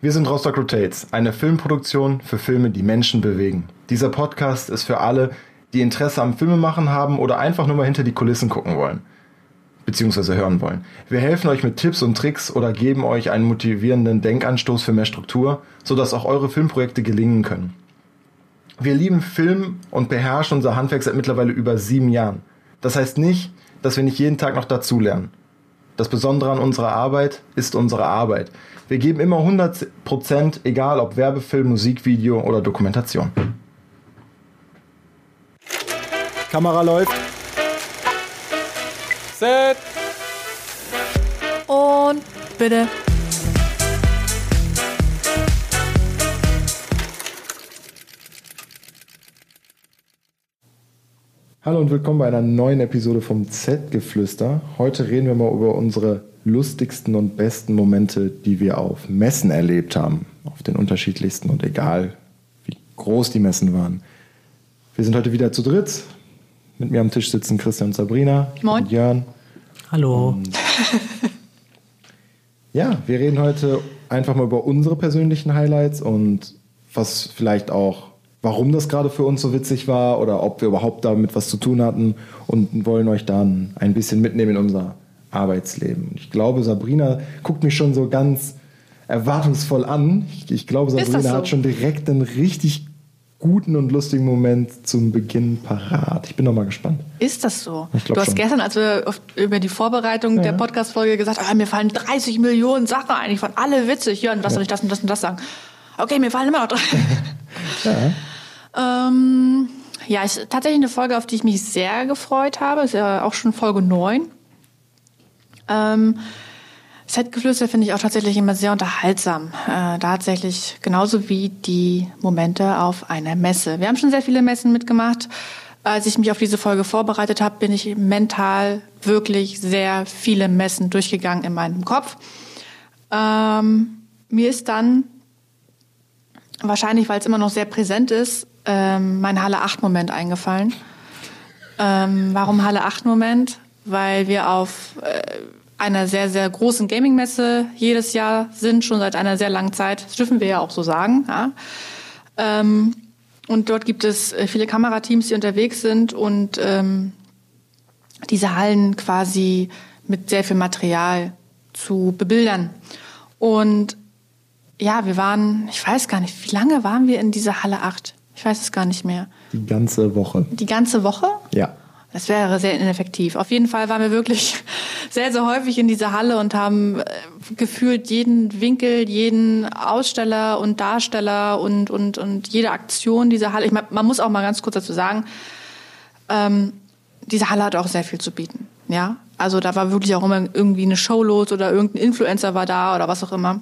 Wir sind Rostock Rotates, eine Filmproduktion für Filme, die Menschen bewegen. Dieser Podcast ist für alle, die Interesse am Filmemachen haben oder einfach nur mal hinter die Kulissen gucken wollen. Beziehungsweise hören wollen. Wir helfen euch mit Tipps und Tricks oder geben euch einen motivierenden Denkanstoß für mehr Struktur, sodass auch eure Filmprojekte gelingen können. Wir lieben Film und beherrschen unser Handwerk seit mittlerweile über sieben Jahren. Das heißt nicht, dass wir nicht jeden Tag noch dazulernen. Das Besondere an unserer Arbeit ist unsere Arbeit. Wir geben immer 100%, egal ob Werbefilm, Musikvideo oder Dokumentation. Kamera läuft. Set. Und bitte. Hallo und willkommen bei einer neuen Episode vom Z-Geflüster. Heute reden wir mal über unsere lustigsten und besten Momente, die wir auf Messen erlebt haben. Auf den unterschiedlichsten und egal, wie groß die Messen waren. Wir sind heute wieder zu dritt. Mit mir am Tisch sitzen Christian und Sabrina. Moin. Und Jörn. Hallo. Und ja, wir reden heute einfach mal über unsere persönlichen Highlights und was vielleicht auch, warum das gerade für uns so witzig war oder ob wir überhaupt damit was zu tun hatten und wollen euch dann ein bisschen mitnehmen in unser Arbeitsleben. Ich glaube, Sabrina guckt mich schon so ganz erwartungsvoll an. Ich, ich glaube, Sabrina so? hat schon direkt einen richtig guten und lustigen Moment zum Beginn parat. Ich bin noch mal gespannt. Ist das so? Du hast schon. gestern, als wir über die Vorbereitung der Podcast-Folge gesagt haben, ah, mir fallen 30 Millionen Sachen ein, ich fand alle witzig. Jörn, was soll ich das und das und das sagen? Okay, mir fallen immer noch drei. ähm, ja, ist tatsächlich eine Folge, auf die ich mich sehr gefreut habe. Ist ja auch schon Folge 9. Ähm, Setgeflüster finde ich auch tatsächlich immer sehr unterhaltsam. Äh, tatsächlich genauso wie die Momente auf einer Messe. Wir haben schon sehr viele Messen mitgemacht. Als ich mich auf diese Folge vorbereitet habe, bin ich mental wirklich sehr viele Messen durchgegangen in meinem Kopf. Ähm, mir ist dann, wahrscheinlich weil es immer noch sehr präsent ist, ähm, mein Halle 8 Moment eingefallen. Ähm, warum Halle 8 Moment? Weil wir auf äh, einer sehr, sehr großen Gaming-Messe jedes Jahr sind, schon seit einer sehr langen Zeit. Das dürfen wir ja auch so sagen. Ja. Ähm, und dort gibt es äh, viele Kamerateams, die unterwegs sind und ähm, diese Hallen quasi mit sehr viel Material zu bebildern. Und ja, wir waren, ich weiß gar nicht, wie lange waren wir in dieser Halle 8? Ich weiß es gar nicht mehr. Die ganze Woche. Die ganze Woche? Ja. Das wäre sehr ineffektiv. Auf jeden Fall waren wir wirklich sehr, sehr häufig in dieser Halle und haben äh, gefühlt jeden Winkel, jeden Aussteller und Darsteller und, und, und jede Aktion dieser Halle. Ich mein, man muss auch mal ganz kurz dazu sagen, ähm, diese Halle hat auch sehr viel zu bieten. Ja, also da war wirklich auch immer irgendwie eine Show los oder irgendein Influencer war da oder was auch immer.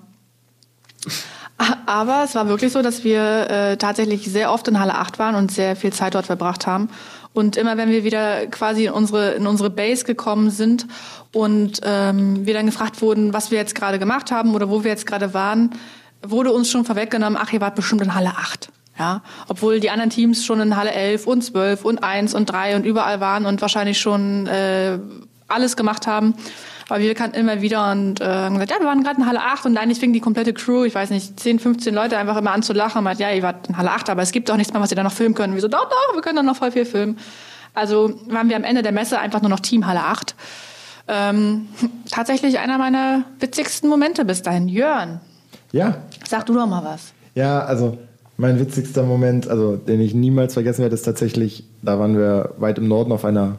Aber es war wirklich so, dass wir äh, tatsächlich sehr oft in Halle 8 waren und sehr viel Zeit dort verbracht haben. Und immer wenn wir wieder quasi in unsere, in unsere Base gekommen sind und ähm, wir dann gefragt wurden, was wir jetzt gerade gemacht haben oder wo wir jetzt gerade waren, wurde uns schon vorweggenommen, ach, ihr wart bestimmt in Halle 8. Ja, obwohl die anderen Teams schon in Halle 11 und 12 und 1 und 3 und überall waren und wahrscheinlich schon äh, alles gemacht haben. Aber wir kannten immer wieder und äh, haben gesagt, ja, wir waren gerade in Halle 8 und eigentlich fing die komplette Crew, ich weiß nicht, 10, 15 Leute einfach immer an zu lachen und meint, ja, ihr wart in Halle 8, aber es gibt doch nichts mehr, was ihr da noch filmen könnt. Und wir so, doch, doch, wir können da noch voll viel filmen. Also waren wir am Ende der Messe einfach nur noch Team Halle 8. Ähm, tatsächlich einer meiner witzigsten Momente bis dahin. Jörn, Ja, sag du doch mal was. Ja, also mein witzigster Moment, also den ich niemals vergessen werde, ist tatsächlich, da waren wir weit im Norden auf einer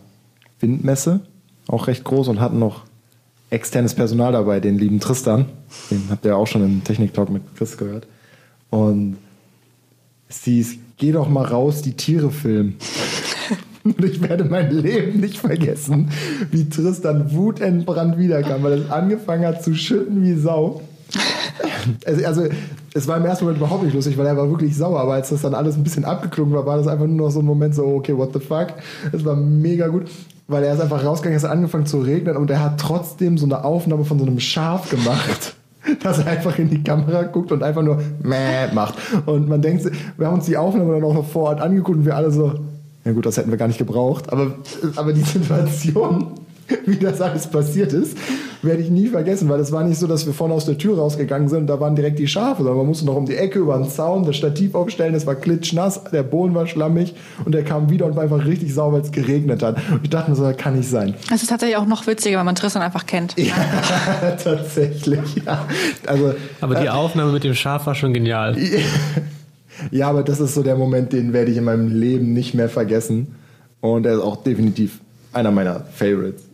Windmesse, auch recht groß und hatten noch externes Personal dabei, den lieben Tristan. Den habt ihr auch schon im Technik-Talk mit Chris gehört. Und es hieß, geh doch mal raus, die Tiere filmen. Und ich werde mein Leben nicht vergessen, wie Tristan wutentbrannt wiederkam, weil es angefangen hat zu schütten wie Sau. Also, also es war im ersten Moment überhaupt nicht lustig, weil er war wirklich sauer, aber als das dann alles ein bisschen abgeklungen war, war das einfach nur noch so ein Moment so, okay, what the fuck. Es war mega gut, weil er ist einfach rausgegangen, es hat angefangen zu regnen und er hat trotzdem so eine Aufnahme von so einem Schaf gemacht. Dass er einfach in die Kamera guckt und einfach nur Mäh macht. Und man denkt, wir haben uns die Aufnahme dann auch noch vor Ort angeguckt und wir alle so, ja gut, das hätten wir gar nicht gebraucht. Aber, aber die Situation, wie das alles passiert ist, werde ich nie vergessen, weil es war nicht so, dass wir vorne aus der Tür rausgegangen sind und da waren direkt die Schafe, sondern man musste noch um die Ecke über den Zaun das Stativ aufstellen, es war klitschnass, der Boden war schlammig und er kam wieder und war einfach richtig sauer, weil es geregnet hat. Und ich dachte mir so, das kann nicht sein. Es ist tatsächlich auch noch witziger, weil man Tristan einfach kennt. Ja, tatsächlich, ja. Also, Aber die Aufnahme mit dem Schaf war schon genial. ja, aber das ist so der Moment, den werde ich in meinem Leben nicht mehr vergessen. Und er ist auch definitiv einer meiner Favorites.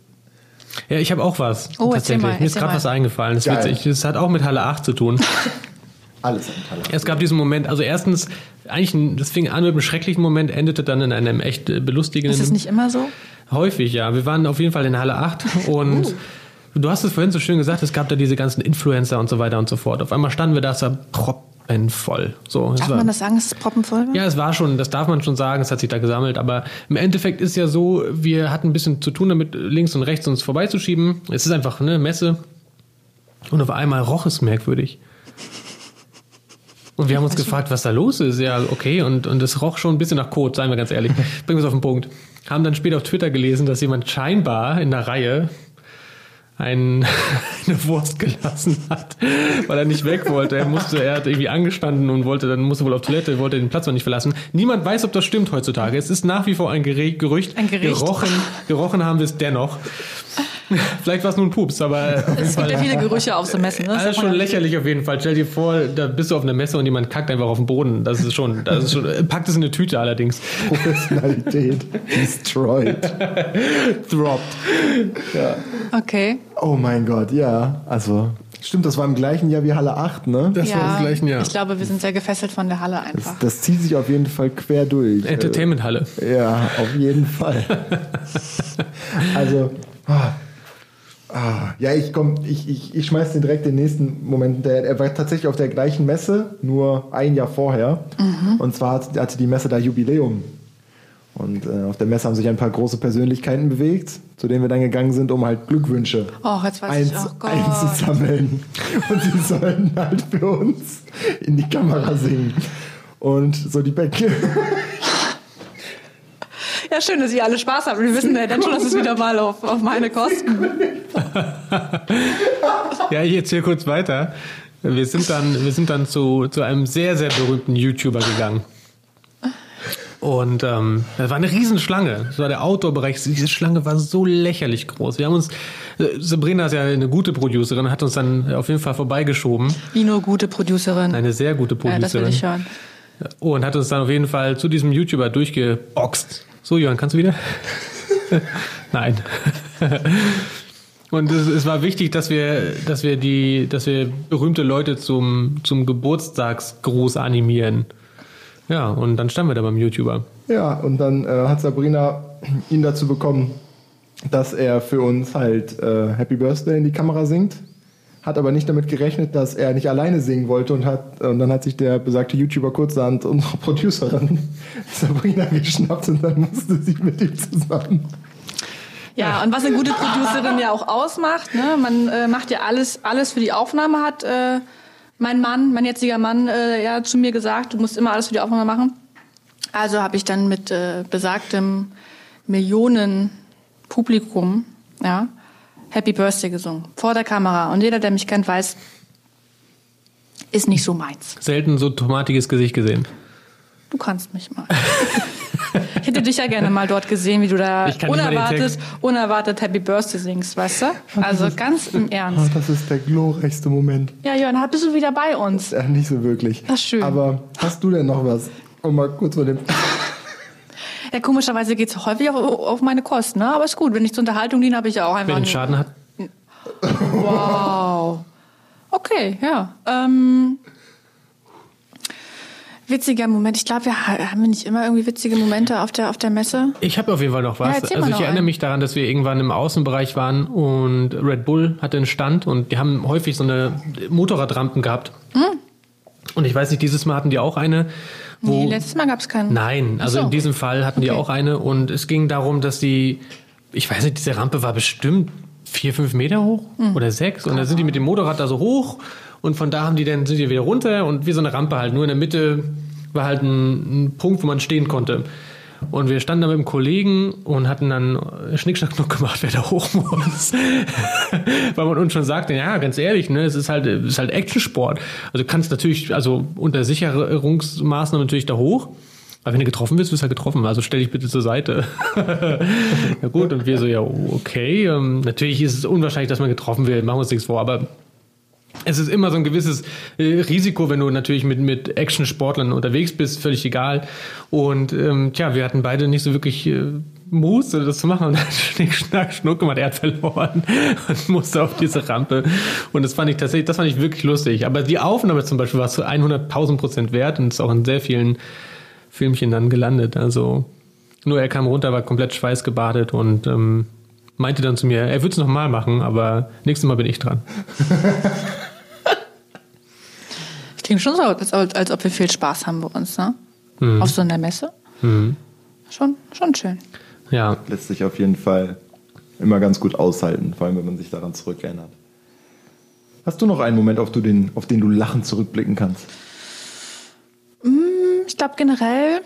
Ja, ich habe auch was. Oh, tatsächlich. mal, Mir ist gerade was eingefallen. Das, ist Geil. witzig. das hat auch mit Halle 8 zu tun. Alles am Taler. Es gab diesen Moment, also erstens, eigentlich, ein, das fing an mit einem schrecklichen Moment, endete dann in einem echt äh, belustigenden. Ist es nicht immer so? Häufig, ja. Wir waren auf jeden Fall in Halle 8 und du hast es vorhin so schön gesagt, es gab da diese ganzen Influencer und so weiter und so fort. Auf einmal standen wir da, es war proppenvoll. So, es Darf war, man das sagen, dass es proppenvoll war? Ja, es war schon, das darf man schon sagen, es hat sich da gesammelt, aber im Endeffekt ist ja so, wir hatten ein bisschen zu tun damit, links und rechts uns vorbeizuschieben. Es ist einfach eine Messe und auf einmal roch es merkwürdig. Und wir haben uns gefragt, was da los ist. Ja, okay, und, und es roch schon ein bisschen nach Kot, seien wir ganz ehrlich. Bringen wir es auf den Punkt. Haben dann später auf Twitter gelesen, dass jemand scheinbar in der Reihe ein, eine Wurst gelassen hat, weil er nicht weg wollte. Er musste, er hat irgendwie angestanden und wollte, dann musste wohl auf Toilette, wollte den Platz noch nicht verlassen. Niemand weiß, ob das stimmt heutzutage. Es ist nach wie vor ein Gerücht. Ein Gericht. Gerochen, gerochen haben wir es dennoch. Vielleicht war es nur ein Pups, aber auf jeden Es gibt ja Fall. viele Gerüche auf so Messen. Ne? Das man schon ja. lächerlich auf jeden Fall. Stell dir vor, da bist du auf einer Messe und jemand kackt einfach auf den Boden. Das ist schon, das ist schon, packt es in eine Tüte allerdings. Professionalität destroyed. Dropped. Okay. Oh mein Gott, ja. Also, stimmt, das war im gleichen Jahr wie Halle 8, ne? Das war im gleichen Jahr. Ich glaube, wir sind sehr gefesselt von der Halle Das, einfach. das zieht sich auf jeden Fall quer durch. Entertainmenthalle. Äh, Ja, auf jeden Fall. also, ah, ja, ich komm, ich, ich, ich schmeiß den direkt den nächsten Moment. Der, er war tatsächlich auf der gleichen Messe, nur ein Jahr vorher. Und zwar hat- hatte die Messe da Jubiläum. Und äh, auf der Messe haben sich ein paar große Persönlichkeiten bewegt, zu denen wir dann gegangen sind, um halt Glückwünsche Oh, ich, oh einzusammeln. Und sie sollen halt für uns in die Kamera singen. Und so die Bäcke. Ja, schön, dass ihr alle Spaß habt. Wir wissen ja dann schon, dass es wieder mal auf, auf meine Kosten. Ja, ich erzähle kurz weiter. Wir sind dann, wir sind dann zu, zu einem sehr, sehr berühmten YouTuber gegangen. Und ähm, das war eine Riesenschlange. Das war der Outdoor-Bereich. Diese Schlange war so lächerlich groß. Wir haben uns, äh, Sabrina ist ja eine gute Producerin, hat uns dann auf jeden Fall vorbeigeschoben. Wie nur gute Producerin. Eine sehr gute ja, das will Producerin. ich hören. und hat uns dann auf jeden Fall zu diesem YouTuber durchgeboxt. So, Jörn, kannst du wieder? Nein. Und es, es war wichtig, dass wir, dass wir die, dass wir berühmte Leute zum, zum Geburtstagsgruß animieren. Ja, und dann standen wir da beim YouTuber. Ja, und dann äh, hat Sabrina ihn dazu bekommen, dass er für uns halt äh, Happy Birthday in die Kamera singt. Hat aber nicht damit gerechnet, dass er nicht alleine singen wollte und hat und dann hat sich der besagte YouTuber kurzerhand unsere Producerin Sabrina geschnappt und dann musste sie mit ihm zusammen. Ja, und was eine gute Producerin ja auch ausmacht, ne? man äh, macht ja alles, alles für die Aufnahme, hat äh, mein Mann, mein jetziger Mann, äh, ja zu mir gesagt, du musst immer alles für die Aufnahme machen. Also habe ich dann mit äh, besagtem Millionen-Publikum, ja, Happy Birthday gesungen, vor der Kamera. Und jeder, der mich kennt, weiß, ist nicht so meins. Selten so tomatiges Gesicht gesehen. Du kannst mich mal. Ich hätte dich ja gerne mal dort gesehen, wie du da unerwartet, unerwartet Happy Birthday singst, weißt du? Also ganz im Oh, Ernst. das ist der glorreichste Moment. Ja, Jörn, bist du wieder bei uns? Ja, nicht so wirklich. Das ist schön. Aber hast du denn noch was? Um mal kurz von dem. Ja, komischerweise geht es häufig auf, auf meine Kosten, ne? Aber ist gut, wenn ich zur Unterhaltung diene, habe ich ja auch Wer einfach. den Schaden hat, Wow. Okay, ja. Ähm, witziger Moment. Ich glaube, wir ha- haben wir nicht immer irgendwie witzige Momente auf der, auf der Messe. Ich habe auf jeden Fall noch Ja, was. erzähl also ich erinnere einen. mich daran, dass wir irgendwann im Außenbereich waren und Red Bull hatte einen Stand und die haben häufig so eine Motorradrampen gehabt. Hm. Und ich weiß nicht, dieses Mal hatten die auch eine, Nee, letztes Mal gab es keinen. Nein, also so. in diesem Fall hatten die Okay. auch eine und es ging darum, dass die, ich weiß nicht, diese Rampe war bestimmt vier, fünf Meter hoch Hm. oder sechs und dann sind die mit dem Motorrad da so hoch und von da haben die dann sind die wieder runter und wie so eine Rampe halt. Nur in der Mitte war halt ein, ein Punkt, wo man stehen konnte. Und wir standen da mit einem Kollegen und hatten dann Schnickschnack noch gemacht, wer da hoch muss. Weil man uns schon sagte, ja, ganz ehrlich, ne, es ist halt, es ist halt Actionsport. Also kannst natürlich, also unter Sicherungsmaßnahmen natürlich da hoch. Aber wenn du getroffen wirst, wirst du halt getroffen. Also stell dich bitte zur Seite. ja gut, und wir so, ja, okay. Ähm, natürlich ist es unwahrscheinlich, dass man getroffen wird, machen wir uns nichts vor, aber es ist immer so ein gewisses äh, Risiko, wenn du natürlich mit, mit Action-Sportlern unterwegs bist, völlig egal. Und ähm, tja, wir hatten beide nicht so wirklich äh, Muße, das zu machen. Und dann Schnick, Schnack, Schnuck gemacht, er hat verloren und musste auf diese Rampe. Und das fand ich tatsächlich, das fand ich wirklich lustig. Aber die Aufnahme zum Beispiel war zu 100.000 Prozent wert und ist auch in sehr vielen Filmchen dann gelandet. Also nur er kam runter, war komplett schweißgebadet und ähm, meinte dann zu mir, er würde es nochmal machen, aber nächstes Mal bin ich dran. Klingt schon so, als, als ob wir viel Spaß haben bei uns, ne? Mhm. Auf so einer Messe. Mhm. Schon, schon schön. Ja. Lässt sich auf jeden Fall immer ganz gut aushalten, vor allem wenn man sich daran zurückerinnert. Hast du noch einen Moment, auf, du den, auf den du lachend zurückblicken kannst? Mm, ich glaube generell,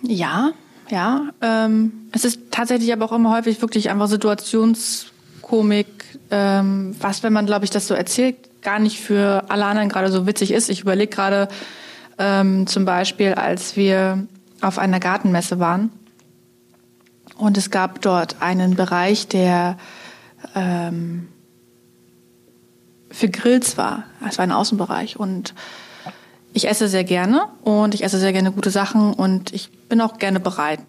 ja, ja. Ähm, es ist tatsächlich aber auch immer häufig wirklich einfach Situationskomik, ähm, was, wenn man, glaube ich, das so erzählt, gar nicht für alle anderen gerade so witzig ist. Ich überlege gerade ähm, zum Beispiel, als wir auf einer Gartenmesse waren und es gab dort einen Bereich, der ähm, für Grills war. Es war ein Außenbereich und ich esse sehr gerne und ich esse sehr gerne gute Sachen und ich bin auch gerne bereit,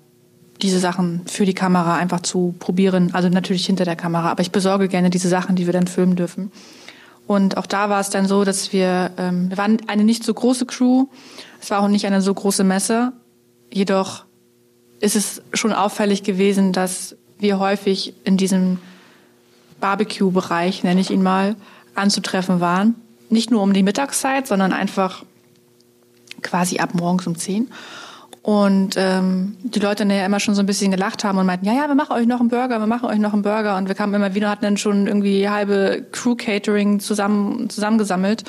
diese Sachen für die Kamera einfach zu probieren. Also natürlich hinter der Kamera, aber ich besorge gerne diese Sachen, die wir dann filmen dürfen. Und auch da war es dann so, dass wir, ähm, wir waren eine nicht so große Crew, es war auch nicht eine so große Messe, jedoch ist es schon auffällig gewesen, dass wir häufig in diesem Barbecue-Bereich, nenne ich ihn mal, anzutreffen waren. Nicht nur um die Mittagszeit, sondern einfach quasi ab morgens um zehn. Und ähm, die Leute dann ja immer schon so ein bisschen gelacht haben und meinten, ja, ja, wir machen euch noch einen Burger, wir machen euch noch einen Burger. Und wir kamen immer wieder, hatten dann schon irgendwie halbe Crew-Catering zusammen, zusammengesammelt.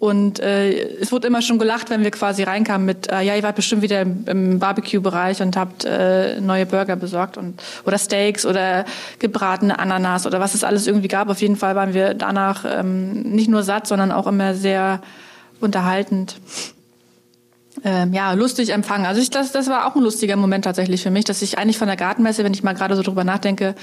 Und äh, es wurde immer schon gelacht, wenn wir quasi reinkamen mit, äh, ja, ihr wart bestimmt wieder im, im Barbecue-Bereich und habt äh, neue Burger besorgt und oder Steaks oder gebratene Ananas oder was es alles irgendwie gab. Auf jeden Fall waren wir danach ähm, nicht nur satt, sondern auch immer sehr unterhaltend ähm, ja, lustig empfangen. Also ich, das, das war auch ein lustiger Moment tatsächlich für mich, dass ich eigentlich von der Gartenmesse, wenn ich mal gerade so drüber nachdenke,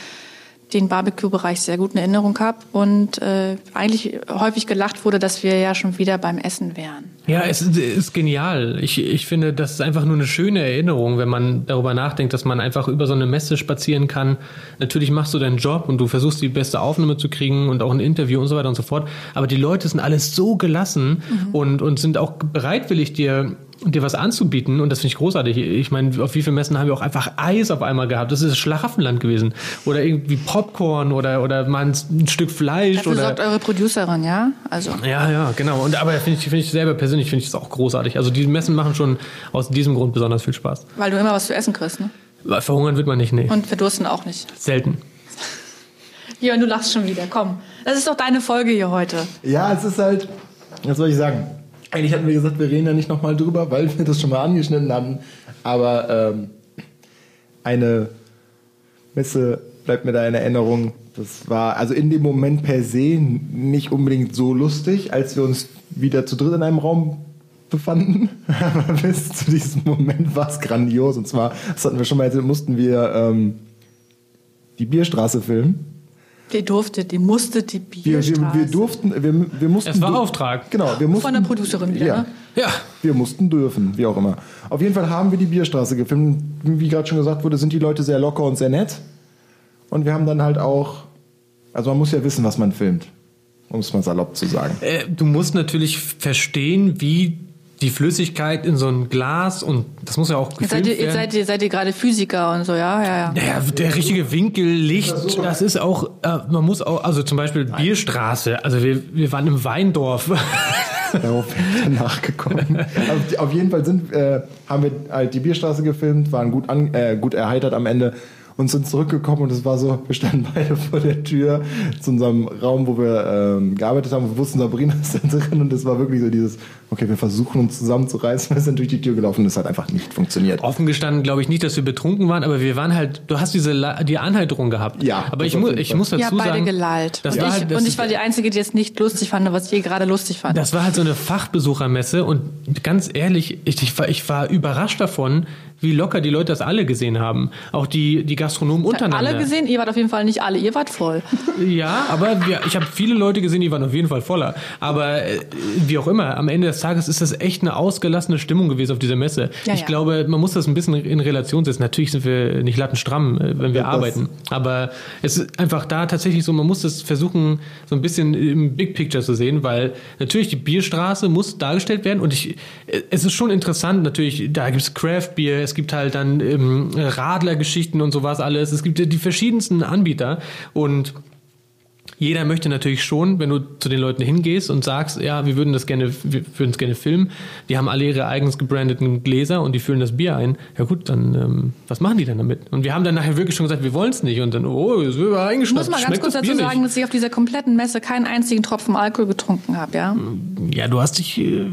den Barbecue-Bereich sehr gut in Erinnerung habe und äh, eigentlich häufig gelacht wurde, dass wir ja schon wieder beim Essen wären. Ja, es ist, ist genial. Ich, ich finde, das ist einfach nur eine schöne Erinnerung, wenn man darüber nachdenkt, dass man einfach über so eine Messe spazieren kann. Natürlich machst du deinen Job und du versuchst die beste Aufnahme zu kriegen und auch ein Interview und so weiter und so fort. Aber die Leute sind alles so gelassen mhm. und, und sind auch bereitwillig, dir dir was anzubieten und das finde ich großartig. Ich meine, auf wie vielen Messen haben wir auch einfach Eis auf einmal gehabt? Das ist Schlaraffenland gewesen. Oder irgendwie Popcorn oder, oder mal ein, Stück Fleisch. Dafür oder sorgt eure Producerin, ja? Also. Ja, ja, genau. Und aber finde ich, finde ich selber persönlich finde ich das auch großartig. Also die Messen machen schon aus diesem Grund besonders viel Spaß. Weil du immer was zu essen kriegst, ne? Verhungern wird man nicht, nee. Und verdursten auch nicht. Selten. Jörn, du lachst schon wieder. Komm. Das ist doch deine Folge hier heute. Ja, es ist halt, was soll ich sagen? Eigentlich hatten wir gesagt, wir reden ja nicht nochmal drüber, weil wir das schon mal angeschnitten hatten. Aber ähm, eine Messe bleibt mir da in Erinnerung. Das war also in dem Moment per se nicht unbedingt so lustig, als wir uns wieder zu dritt in einem Raum befanden. Aber bis zu diesem Moment war es grandios. Und zwar, das hatten wir schon mal erzählt, mussten wir ähm, die Bierstraße filmen. Die durfte, die musste die Bierstraße. Wir, wir, wir durften, wir, wir mussten. Es war Auftrag. Genau, wir mussten. Von der Producerin wieder, ja. ne? Ja. Wir mussten dürfen, wie auch immer. Auf jeden Fall haben wir die Bierstraße gefilmt. Wie gerade schon gesagt wurde, sind die Leute sehr locker und sehr nett. Und wir haben dann halt auch, also man muss ja wissen, was man filmt, um es mal salopp zu sagen. Äh, du musst natürlich verstehen, wie die Flüssigkeit in so ein Glas und das muss ja auch Jetzt seid ihr, jetzt seid ihr, seid ihr gerade Physiker und so, ja, ja, ja. Naja, der richtige Winkel, Licht, das ist auch, äh, man muss auch, also zum Beispiel Bierstraße, also wir, wir waren im Weindorf. Darauf bin ich nachgekommen. auf, auf jeden Fall sind, äh, haben wir halt die Bierstraße gefilmt, waren gut, an, äh, gut erheitert am Ende und sind zurückgekommen und es war so, wir standen beide vor der Tür zu unserem Raum, wo wir ähm, gearbeitet haben wir wussten, Sabrina ist da drin und es war wirklich so dieses, okay, wir versuchen uns zusammenzureißen, wir sind durch die Tür gelaufen und es hat einfach nicht funktioniert. Offen gestanden glaube ich nicht, dass wir betrunken waren, aber wir waren halt, du hast diese La die Anhalterung gehabt. Ja, aber das ich, mu ich muss dazu Ja, beide sagen, gelallt. das und, war ich, halt, das und ich war die Einzige, die es nicht lustig fand, was ich gerade lustig fand. Das war halt so eine Fachbesuchermesse und ganz ehrlich, ich, ich, war, ich war überrascht davon, wie locker die Leute das alle gesehen haben. Auch die, die Gastronomen untereinander. alle gesehen? Ihr wart auf jeden Fall nicht alle, ihr wart voll. Ja, aber wir, ich habe viele Leute gesehen, die waren auf jeden Fall voller. Aber äh, wie auch immer, am Ende des Tages ist das echt eine ausgelassene Stimmung gewesen auf dieser Messe. Ja, ich ja. glaube, man muss das ein bisschen in Relation setzen. Natürlich sind wir nicht lattenstramm, äh, wenn wir Ja, das- arbeiten. Aber es ist einfach da tatsächlich so, man muss das versuchen, so ein bisschen im Big Picture zu sehen, weil natürlich die Bierstraße muss dargestellt werden. Und ich, äh, es ist schon interessant, natürlich, da gibt's Craft Beer, es gibt halt dann ähm, Radlergeschichten und sowas alles. Es gibt ja die verschiedensten Anbieter und jeder möchte natürlich schon, wenn du zu den Leuten hingehst und sagst, ja, wir würden das gerne, wir würden es gerne filmen. Die haben alle ihre eigens gebrandeten Gläser und die füllen das Bier ein. Ja gut, dann ähm, was machen die dann damit? Und wir haben dann nachher wirklich schon gesagt, wir wollen es nicht. Und dann, oh, es wird Ich eingeschnappt. muss mal ganz kurz dazu sagen, nicht? dass ich auf dieser kompletten Messe keinen einzigen Tropfen Alkohol getrunken habe, ja? Ja, du hast dich, äh,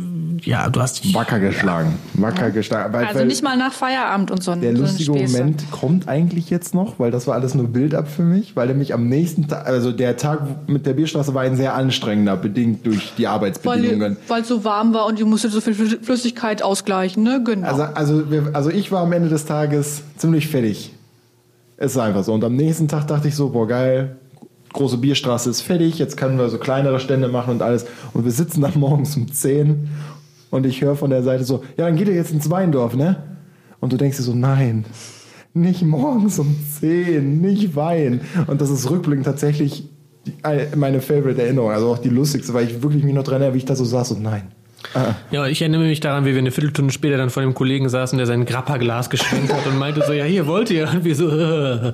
ja, du hast dich. Wacker geschlagen. Wacker geschlagen. Weil, Also weil nicht mal nach Feierabend und so ein der so lustige Späße. Moment kommt eigentlich jetzt noch, weil das war alles nur Build-up für mich, weil nämlich am nächsten Tag, also der Tag mit der Bierstraße war ein sehr anstrengender, bedingt durch die Arbeitsbedingungen. Weil es so warm war und ihr musstet so viel Flü- Flüssigkeit ausgleichen, ne? Genau. Also, also, wir, also ich war am Ende des Tages ziemlich fertig. Es ist einfach so. Und am nächsten Tag dachte ich so, boah geil, große Bierstraße ist fertig, jetzt können wir so kleinere Stände machen und alles. Und wir sitzen dann morgens um 10 und ich höre von der Seite so, ja, dann geht ihr jetzt ins Weindorf, ne? Und du denkst dir so, nein, nicht morgens um 10, nicht Wein. Und das ist rückblickend tatsächlich meine favorite Erinnerung, also auch die lustigste, weil ich wirklich mich noch dran erinnere, wie ich da so saß und nein. Ja, ich erinnere mich daran, wie wir eine Viertelstunde später dann vor dem Kollegen saßen, der sein Grappa-Glas geschwenkt hat und meinte so, ja, hier wollt ihr. Und wir so, äh,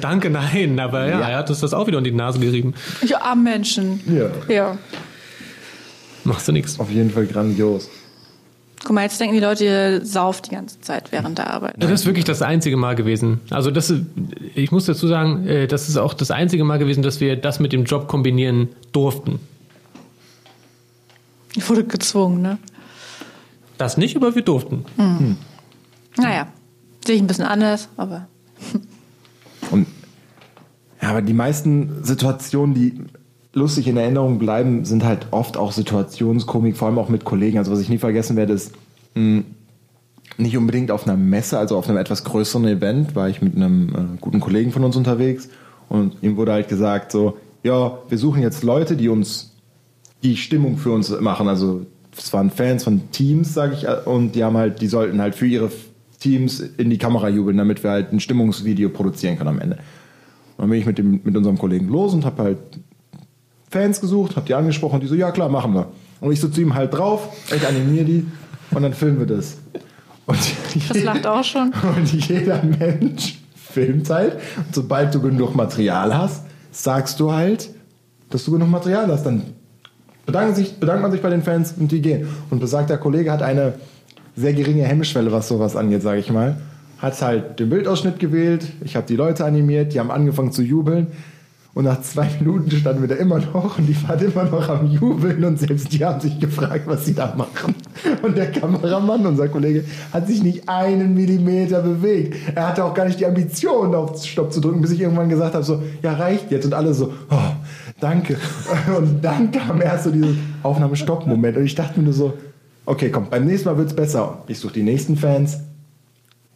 danke, nein. Aber ja, Ja. er hat uns das auch wieder in die Nase gerieben. Ich arme Menschen. Ja. Ja. Machst du nichts. Auf jeden Fall grandios. Guck mal, jetzt denken die Leute, ihr sauft die ganze Zeit während der Arbeit. Das ist wirklich das einzige Mal gewesen. Also das ist, ich muss dazu sagen, äh, das ist auch das einzige Mal gewesen, dass wir das mit dem Job kombinieren durften. Ich wurde gezwungen, ne? Das nicht, aber wir durften. Naja, sehe ich ein bisschen anders, aber Und ja, aber die meisten Situationen, die lustig in Erinnerung bleiben, sind halt oft auch Situationskomik, vor allem auch mit Kollegen. Also was ich nie vergessen werde, ist mh, nicht unbedingt auf einer Messe, also auf einem etwas größeren Event, war ich mit einem äh, guten Kollegen von uns unterwegs und ihm wurde halt gesagt so, ja, wir suchen jetzt Leute, die uns die Stimmung für uns machen. Also es waren Fans von Teams, sage ich, äh, und die haben halt, die sollten halt für ihre Teams in die Kamera jubeln, damit wir halt ein Stimmungsvideo produzieren können am Ende. Und dann bin ich mit, dem, mit unserem Kollegen los und habe halt Fans gesucht, habe die angesprochen und die so, ja klar, machen wir. Und ich so zu ihm halt drauf, ich animiere die und dann filmen wir das. Und das lacht auch schon. und jeder Mensch filmt halt. Und sobald du genug Material hast, sagst du halt, dass du genug Material hast. Dann bedankt, sich, bedankt man sich bei den Fans und die gehen. Und besagter Kollege hat eine sehr geringe Hemmschwelle, was sowas angeht, sage ich mal. Hat halt den Bildausschnitt gewählt. Ich habe die Leute animiert, die haben angefangen zu jubeln. Und nach zwei Minuten standen wir da immer noch und die waren immer noch am Jubeln und selbst die haben sich gefragt, was sie da machen. Und der Kameramann, unser Kollege, hat sich nicht einen Millimeter bewegt. Er hatte auch gar nicht die Ambition, auf Stopp zu drücken, bis ich irgendwann gesagt habe, so, ja, reicht jetzt. Und alle so, oh, danke. Und dann kam erst so dieser Aufnahme-Stopp-Moment. Und ich dachte mir nur so, okay, komm, beim nächsten Mal wird's besser. Ich suche die nächsten Fans,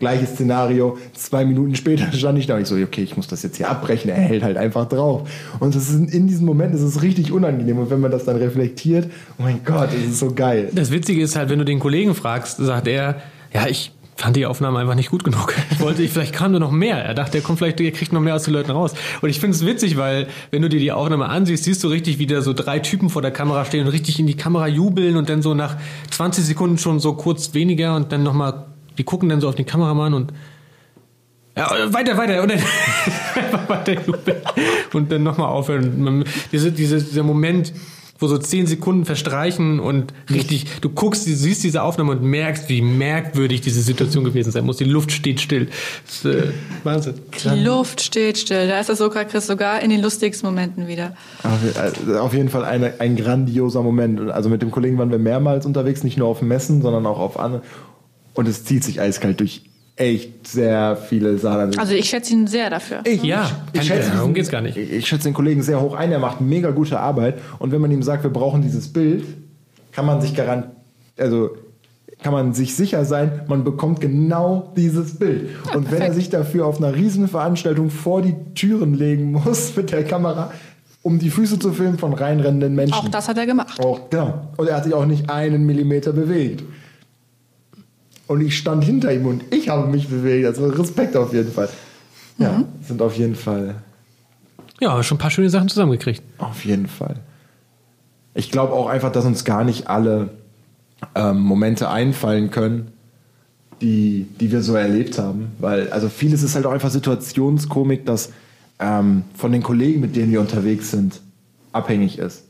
Gleiches Szenario. Zwei Minuten später stand ich da und ich so, okay, ich muss das jetzt hier abbrechen. Er hält halt einfach drauf. Und das ist in diesem Moment ist es richtig unangenehm. Und wenn man das dann reflektiert, oh mein Gott, ist so geil. Das Witzige ist halt, wenn du den Kollegen fragst, sagt er, ja, ich fand die Aufnahme einfach nicht gut genug. Ich wollte, vielleicht kam nur noch mehr. Er dachte, er kommt vielleicht, er kriegt noch mehr aus den Leuten raus. Und ich finde es witzig, weil wenn du dir die Aufnahme ansiehst, siehst du richtig, wie da so drei Typen vor der Kamera stehen und richtig in die Kamera jubeln und dann so nach 20 Sekunden schon so kurz weniger und dann nochmal, die gucken dann so auf den Kameramann und ja, weiter, weiter und dann weiter und dann nochmal aufhören. Man, diese, diese, dieser Moment wo so zehn Sekunden verstreichen und richtig, du guckst, du siehst diese Aufnahme und merkst, wie merkwürdig diese Situation gewesen sein muss. Die Luft steht still. Das ist, äh, Wahnsinn. Die Luft steht still. Da ist das Sokrates sogar in den lustigsten Momenten wieder. Auf, äh, auf jeden Fall eine, ein grandioser Moment. Also mit dem Kollegen waren wir mehrmals unterwegs, nicht nur auf Messen, sondern auch auf andere. Und es zieht sich eiskalt durch echt sehr viele Sachen. Also ich schätze ihn sehr dafür. Ich, Ja, ich, kann- schätze darum geht's gar nicht. Ich, ich schätze den Kollegen sehr hoch ein. Er macht mega gute Arbeit. Und wenn man ihm sagt, wir brauchen dieses Bild, kann man sich garant, also kann man sich sicher sein, man bekommt genau dieses Bild. und wenn er perfekt. sich dafür auf einer Riesenveranstaltung vor die Türen legen muss mit der Kamera, um die Füße zu filmen von reinrennenden Menschen. Auch das hat er gemacht. Auch, genau. Und er hat sich auch nicht einen Millimeter bewegt. Und ich stand hinter ihm und ich habe mich bewegt. Also Respekt auf jeden Fall. Ja, sind auf jeden Fall, Ja, schon ein paar schöne Sachen zusammengekriegt. auf jeden Fall. Ich glaube auch einfach, dass uns gar nicht alle ähm, Momente einfallen können, die, die wir so erlebt haben. Weil, also vieles ist halt auch einfach Situationskomik, das ähm, von den Kollegen, mit denen wir unterwegs sind, abhängig ist.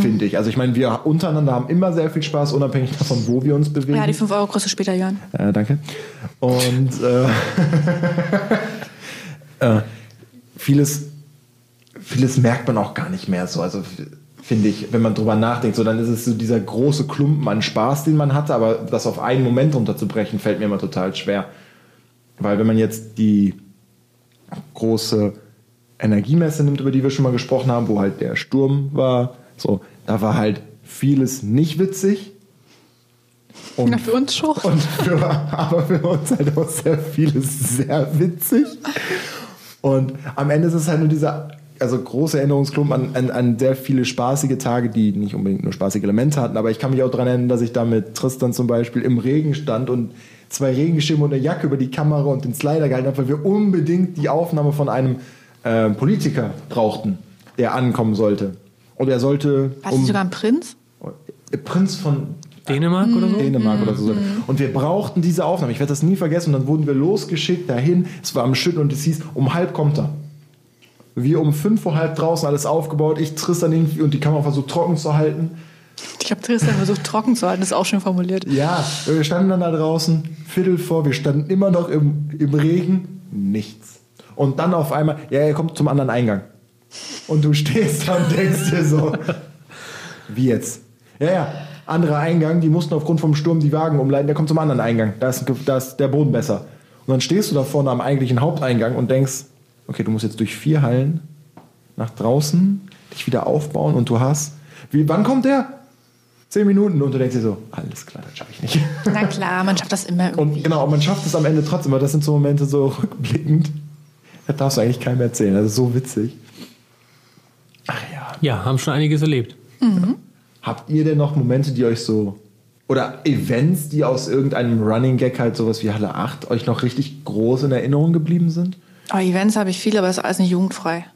Finde ich. Also ich meine, wir untereinander haben immer sehr viel Spaß, unabhängig davon, wo wir uns bewegen. Ja, die 5 Euro du später, Jörn. Äh, danke. Und äh, äh, vieles, vieles merkt man auch gar nicht mehr so. Also finde ich, wenn man drüber nachdenkt, so dann ist es so dieser große Klumpen an Spaß, den man hatte, aber das auf einen Moment runterzubrechen, fällt mir immer total schwer. Weil wenn man jetzt die große Energiemesse nimmt, über die wir schon mal gesprochen haben, wo halt der Sturm war, so, da war halt vieles nicht witzig. Und Na, für uns schon. und für, aber für uns halt auch sehr vieles sehr witzig. Und am Ende ist es halt nur dieser also große Erinnerungsklumpen an, an, an sehr viele spaßige Tage, die nicht unbedingt nur spaßige Elemente hatten. Aber ich kann mich auch daran erinnern, dass ich da mit Tristan zum Beispiel im Regen stand und zwei Regenschirme und eine Jacke über die Kamera und den Slider gehalten habe, weil wir unbedingt die Aufnahme von einem äh, Politiker brauchten, der ankommen sollte. Und er sollte War nicht sogar ein Prinz? Prinz von Dänemark oder so? Dänemark oder so. Und wir brauchten diese Aufnahme. Ich werde das nie vergessen. Und dann wurden wir losgeschickt dahin. Es war am Schütten und es hieß, um halb kommt er. Wir um fünf vor halb draußen, alles aufgebaut. Ich Tristan irgendwie und die Kamera versucht trocken zu halten. Ich habe Tristan versucht, trocken zu halten. Das ist auch schön formuliert. Ja, wir standen dann da draußen, Viertel vor, wir standen immer noch im, im Regen, nichts. Und dann auf einmal, ja, er kommt zum anderen Eingang. Und du stehst da und denkst dir so, wie jetzt? Ja, ja, anderer Eingang, die mussten aufgrund vom Sturm die Wagen umleiten, der kommt zum anderen Eingang, da ist, da ist der Boden besser. Und dann stehst du da vorne am eigentlichen Haupteingang und denkst, okay, du musst jetzt durch vier Hallen nach draußen, dich wieder aufbauen und du hast, wie, wann kommt der? Zehn Minuten und du denkst dir so, alles klar, das schaffe ich nicht. Na klar, man schafft das immer irgendwie. Und genau, man schafft es am Ende trotzdem, aber das sind so Momente so rückblickend. Das darfst du eigentlich keinem erzählen. Das ist so witzig. Ja. Haben schon einiges erlebt. Habt ihr denn noch Momente, die euch so. Oder Events, die aus irgendeinem Running Gag halt sowas wie Halle 8 euch noch richtig groß in Erinnerung geblieben sind? Aber Events habe ich viele, aber das ist alles nicht jugendfrei.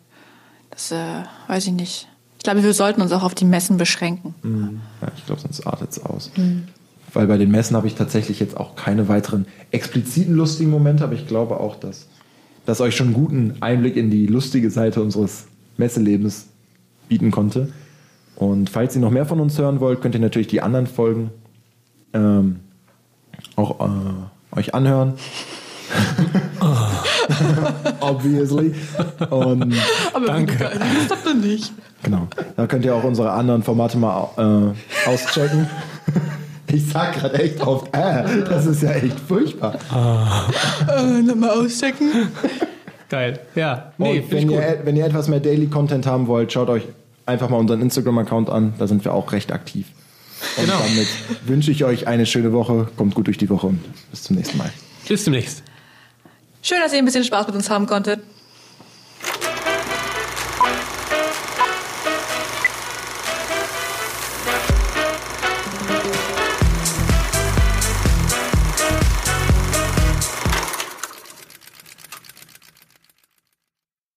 Das äh, weiß ich nicht. Ich glaube, wir sollten uns auch auf die Messen beschränken. Ja, ich glaube, sonst artet es aus. Weil bei den Messen habe ich tatsächlich jetzt auch keine weiteren expliziten lustigen Momente, aber ich glaube auch, dass das euch schon einen guten Einblick in die lustige Seite unseres Messelebens bieten konnte. Und falls ihr noch mehr von uns hören wollt, könnt ihr natürlich die anderen Folgen ähm, auch äh, euch anhören. Obviously. Und Aber Danke. das dann nicht. Genau. Da könnt ihr auch unsere anderen Formate mal äh, auschecken. Ich sag gerade echt oft, äh, das ist ja echt furchtbar. Äh, Nochmal auschecken. Geil. Ja. Nee, Und wenn ihr, wenn ihr etwas mehr Daily Content haben wollt, schaut euch einfach mal unseren Instagram-Account an. Da sind wir auch recht aktiv. Und Genau. damit wünsche ich euch eine schöne Woche. Kommt gut durch die Woche und bis zum nächsten Mal. Bis demnächst. Schön, dass ihr ein bisschen Spaß mit uns haben konntet.